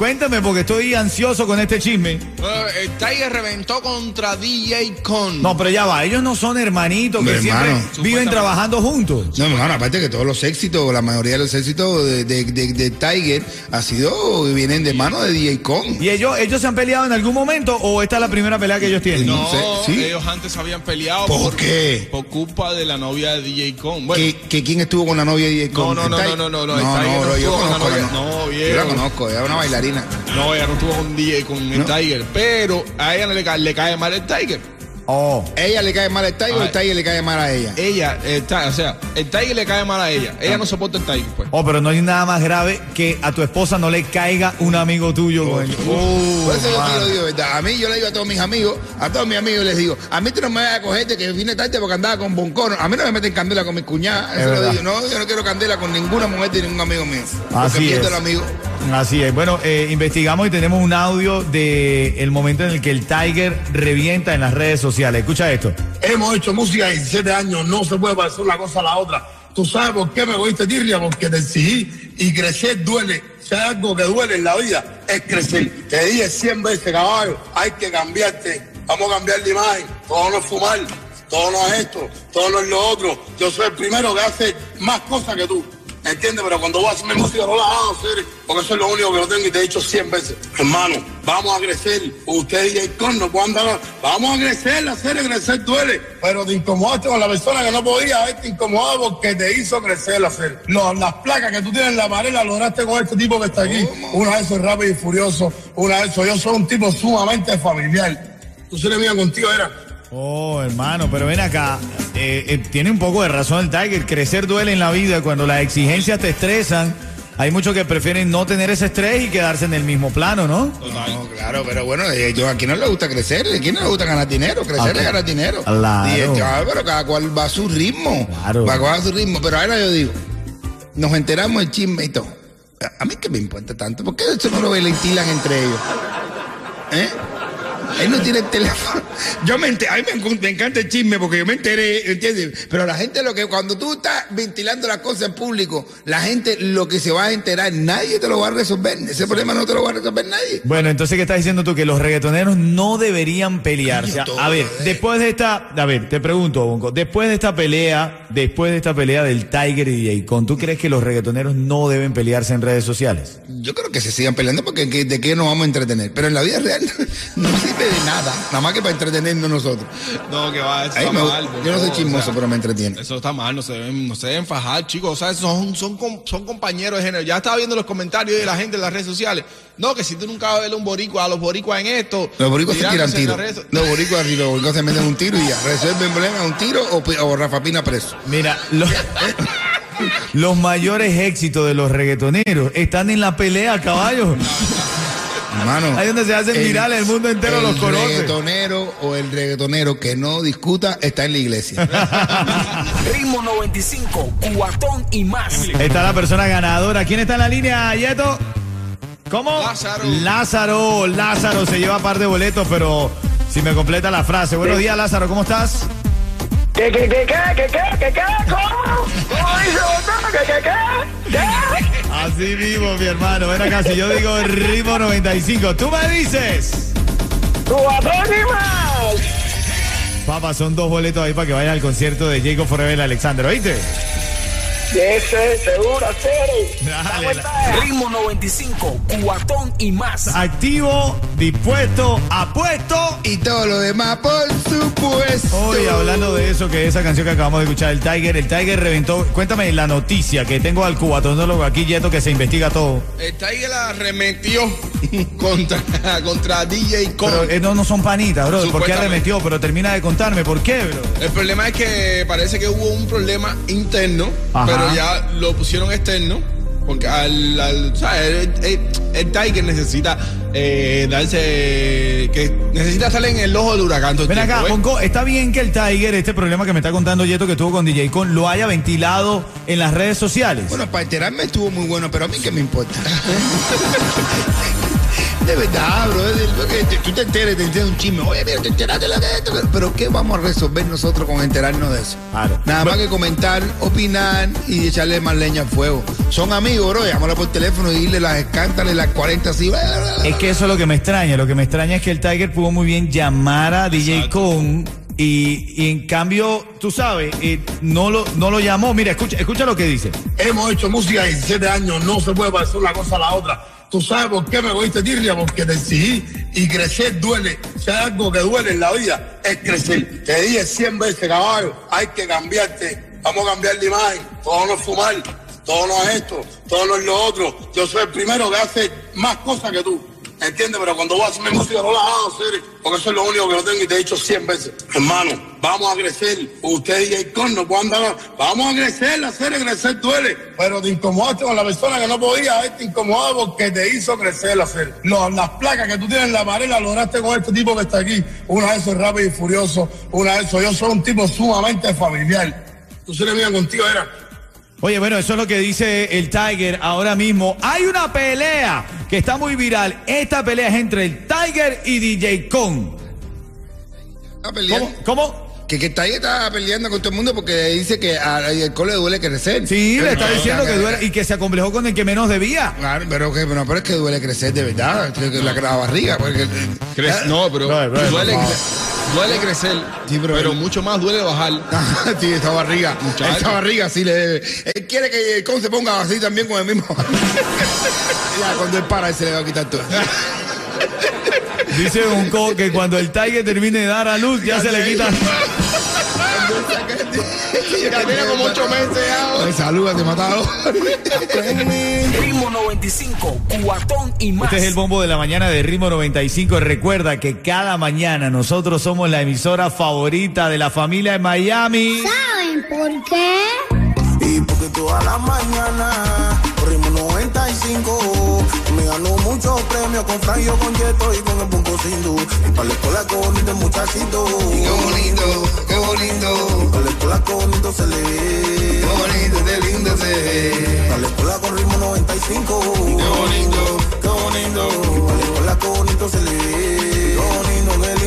Cuéntame porque estoy ansioso con este chisme. El Tiger reventó contra DJ Con. No, pero ya va, ellos no son hermanitos que Mi siempre hermano. viven trabajando juntos. No, hermano, aparte que todos los éxitos, la mayoría de los éxitos de, de- de- de Tiger ha sido, vienen de mano de DJ Con. ¿Y ellos, ellos se han peleado en algún momento o esta es la primera pelea que ellos tienen? no, sé, ¿sí? ellos antes habían peleado ¿Por qué? por culpa de la novia de DJ Con. Bueno, ¿Que, que quién estuvo con la novia de DJ no, Con? no, ¿El no, no, no, no, no, el Tiger no bro, yo con la conozco la novia. no- No, Yo la conozco, es una bailarina. No, ella no estuvo con DJ con el No. Tiger, pero a ella no le, cae, le cae mal el Tiger. Oh. ¿Ella le cae mal al Tiger o el Ay. Tiger le cae mal a ella? Ella, el Ti- o sea, el Tiger le cae mal a ella. Ella no soporta el Tiger, pues. Oh, pero no hay nada más grave que a tu esposa no le caiga un amigo tuyo. con el- Oh, Por eso yo te lo digo, ¿verdad? A mí yo le digo a todos mis amigos, a todos mis amigos les digo, a mí tú no me vas a cogerte que vine tarde porque andaba con boncono. A mí no me meten candela con mi cuñada. Es Eso lo digo. No, yo no quiero candela con ninguna mujer de ningún amigo mío. Porque Así pierdo es. el amigo. Así es. Bueno, eh, investigamos y tenemos un audio de el momento en el que el Tiger revienta en las redes sociales. Escucha esto. Hemos hecho música 17 años, no se puede parecer una cosa a la otra. ¿Tú sabes por qué me cogiste tirria? Porque te exigí y crecer duele. Si hay algo que duele en la vida, es crecer. Te dije 100 veces, caballo, hay que cambiarte. Vamos a cambiar de imagen. Todo no es fumar, todo no es esto, todo no es lo otro. Yo soy el primero que hace más cosas que tú. ¿Entiendes? Pero cuando voy a hacer mi música no la hago hacer, porque eso es lo único que no tengo y te he dicho 100 veces. Hermano, vamos a crecer. Usted y el con no puedan dar. Vamos a crecer, hacer crecer duele. Pero te incomodaste con la persona que no podía haberte incomodado porque te hizo crecer hacer. No, las placas que tú tienes en la pared las lograste con este tipo que está aquí. Una vez soy rápido y furioso, una vez soy yo soy un tipo sumamente familiar. Tú se le mía contigo, era. Oh, hermano, pero ven acá. eh, eh, tiene un poco de razón el Tiger. Crecer duele en la vida. Cuando las exigencias te estresan, hay muchos que prefieren no tener ese estrés y quedarse en el mismo plano, ¿no? No, claro, pero bueno, eh, yo, a quién no le gusta crecer, a quién no le gusta ganar dinero, crecer es ganar dinero. Claro. Y, eh, ah, pero cada cual va a su ritmo. Claro. Va a su ritmo. Pero ahora yo digo, nos enteramos el chisme y todo. A- A mí que me importa tanto, ¿por qué eso no lo ventilan entre ellos? ¿Eh? Él no tiene el teléfono. Yo me enteré, a mí me, encanta el chisme porque yo me enteré, ¿entiendes? Pero la gente lo que, cuando tú estás ventilando las cosas en público, la gente lo que se va a enterar, nadie te lo va a resolver. Ese problema no te lo va a resolver nadie. Bueno, entonces, ¿qué estás diciendo tú? Que los reggaetoneros no deberían pelearse. Coño, A ver, después de esta, a ver, te pregunto, Bonco, después de esta pelea, después de esta pelea del Tiger y DJ Con, ¿tú crees que los reggaetoneros no deben pelearse en redes sociales? Yo creo que se sigan peleando porque ¿qué- de qué nos vamos a entretener. Pero en la vida real no sirve de nada, nada más que para entretenernos nosotros. No, que va, eso Ahí está me- mal. yo no soy o chismoso, sea, pero me entretiene. Eso está mal, no se deben, no se deben fajar, chicos. O sea, son, son, com- son compañeros de género. Ya estaba viendo los comentarios de la gente en las redes sociales. No, que si tú nunca vas a ver un boricua, a los boricuas en esto. Los boricuas se tiran tirándose en tiro. las redes- Los boricuas, los boricuas se meten un tiro y ya. Resuelven problemas un tiro o, pi- o Rafa Pina preso. Mira, lo- los mayores éxitos de los reggaetoneros están en la pelea, caballos. Hermano. Ahí donde se hacen virales, el mundo entero los conoce. El reggaetonero o el reggaetonero que no discuta está en la iglesia. Ritmo 95, cuatón y más. Está la persona ganadora. ¿Quién está en la línea, Yeto? ¿Cómo? Lázaro. Lázaro, Lázaro se lleva par de boletos, pero si me completa la frase. Buenos días, Lázaro, ¿cómo estás? ¿Qué, qué, qué, qué, qué, qué, qué, qué? ¿Cómo? ¿Cómo dice usted? ¿Qué, qué, qué? ¿Qué? Así mismo, mi hermano. Ven acá, si yo digo ritmo 95, tú me dices. ¡Cuatón y más! Papá, son dos boletos ahí para que vayas al concierto de Jacob Forever Alexander, ¿oíste? Ese, seguro, cero. Dale, ¿Cómo está? Ritmo 95, cuatón y más. Activo, dispuesto, apuesto. y todo lo demás, por supuesto. Hoy hablando de eso, que esa canción que acabamos de escuchar, el Tiger, el Tiger reventó. Cuéntame la noticia que tengo al cubatonólogo aquí, Yeto, que se investiga todo. El Tiger arremetió contra, contra DJ Con. Pero eh, no, no son panitas, bro. ¿Por qué Supuestamente. arremetió? Pero termina de contarme, ¿por qué, bro? El problema es que parece que hubo un problema interno, Ajá. pero ya lo pusieron externo Porque al, al-. El, el- el Tiger necesita eh, darse. que necesita estar en el ojo del huracán Ven acá, tiempo, ¿ves? Bonco, está bien que el Tiger, este problema que me está contando Yeto que tuvo con DJ Con, lo haya ventilado en las redes sociales. Bueno, para enterarme estuvo muy bueno, pero a mí qué me importa. De verdad, bro. te- Tú te enteres, te enteras un chisme. Oye, mira, te enteraste de lo de esto. Pero ¿qué vamos a resolver nosotros con enterarnos de eso? Claro. Nada más que comentar, opinar y echarle más leña al fuego. Son amigos, bro. Llámalo por teléfono y dile las escántales, las 40 así. Es que eso es lo que me extraña. Lo que me extraña es que el Tiger pudo muy bien llamar a DJ Con y, en cambio, tú sabes, eh, no, lo, no lo llamó. Mira, escucha, escucha lo que dice. Hemos hecho música 17 años, no se puede parecer una cosa a la otra. ¿Tú sabes por qué me cogiste tirria? Porque decidí y crecer duele. Si algo que duele en la vida, es crecer. Te dije 100 veces, caballo, hay que cambiarte. Vamos a cambiar de imagen. Todo no es fumar, todo no es esto, todo no es lo otro. Yo soy el primero que hace más cosas que tú. ¿Entiendes? Pero cuando voy a hacer mi música no la porque eso es lo único que no tengo y te he dicho 100 veces. Hermano, vamos a crecer. Usted y el corno andar. Vamos a crecer, hacer crecer duele. Pero te incomodaste con la persona que no podía, él te incomoda porque te hizo crecer hacer. Los- las placas que tú tienes en la pared las lograste con este tipo que está aquí. Una de esos es rápido y furioso, una de esos yo soy un tipo sumamente familiar. Tú seres mía contigo era. Oye, bueno, eso es lo que dice el Tiger ahora mismo. Hay una pelea que está muy viral. Esta pelea es entre el Tiger y DJ peleando. ¿Cómo? ¿Cómo? Que, que está ahí está peleando con todo el mundo porque dice que a- al cole duele crecer. Sí, le está diciendo que duele y que se acomplejó con el que menos debía. Claro, pero, que, pero, pero es que duele crecer de verdad, que la, la barriga. Porque, no, pero duele, por cre- duele crecer, Sí, pero pero, él- mucho más duele bajar. sí, esa barriga. Muchacho. Esa barriga sí le debe. Él quiere que el con se ponga así también con el mismo. ya, cuando él para, él se le va a quitar todo. Dice un co que cuando el Tiger termine de dar a luz ya se le quita. Ya tiene como ocho meses ya. Salúdate, matado. Ritmo 95, cuatón y más. Este es el bombo de la mañana de Ritmo 95. Recuerda que cada mañana nosotros somos la emisora favorita de la familia en Miami. ¿Saben por qué? Y porque toda la mañana corrimos 95. Me ganó muchos premios con Franjo, con Yeto y con el Punto Sindu. Y para la escuela con el muchachito. Qué bonito, qué bonito. Para la escuela con bonito se le ve. Qué bonito, qué lindo se ve. La escuela con ritmo 95. Qué bonito. Qué bonito. La escuela con bonito se le ve. Qué bonito, qué lindo.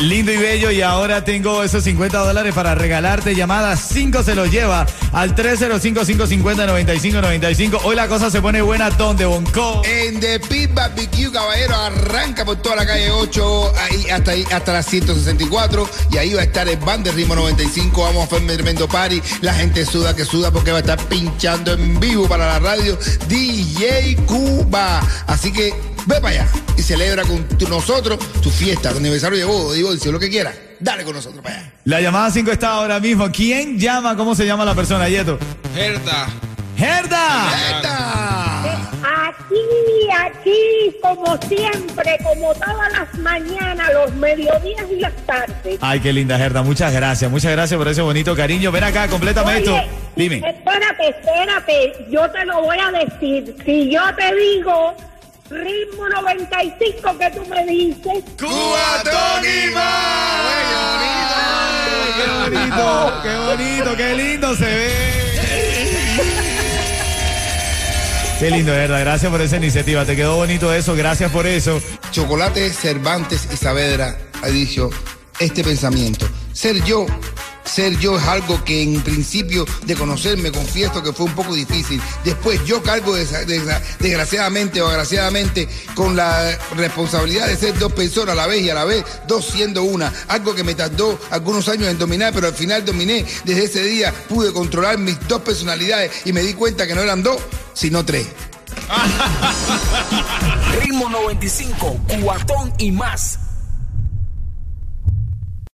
Lindo y bello. Y ahora tengo esos 50 dólares para regalarte. Llamada 5 se los lleva al 305-550-9595. Hoy la cosa se pone buena. ¿Dónde, Bonco? En The Pit Barbecue, caballero, arranca por toda la calle 8 ahí, hasta, ahí, hasta las 164 y ahí va a estar el band de Ritmo 95. Vamos a hacer tremendo party. La gente suda que suda porque va a estar pinchando en vivo para la radio DJ Cuba. Así que ve para allá y celebra con tu- nosotros tu fiesta, tu aniversario de boda, divorcio, lo que quieras. Dale con nosotros para allá. La llamada 5 está ahora mismo. ¿Quién llama? ¿Cómo se llama la persona, Yeto? Gerda. ¡Gerda! ¡Esta! Aquí, aquí, como siempre, como todas las mañanas, los mediodías y las tardes. Ay, qué linda, Gerda. Muchas gracias. Muchas gracias por ese bonito cariño. Ven acá, complétame esto. Oye, Dime. Espérate, espérate, yo te lo voy a decir. Si yo te digo ritmo 95 que tú me dices, ¡Cubatón y ¡Qué bonito! ¡Qué bonito! ¡Qué lindo se ve! Qué lindo, Gerda. Gracias por esa iniciativa. Te quedó bonito eso. Gracias por eso. Chocolate Cervantes y Saavedra ha dicho este pensamiento. Ser yo, ser yo es algo que en principio de conocerme confieso que fue un poco difícil. Después yo cargo desgraciadamente o agraciadamente con la responsabilidad de ser dos personas a la vez y a la vez dos siendo una. Algo que me tardó algunos años en dominar, pero al final dominé. Desde ese día pude controlar mis dos personalidades y me di cuenta que no eran dos, sino tres. Ritmo 95, cuatón y más.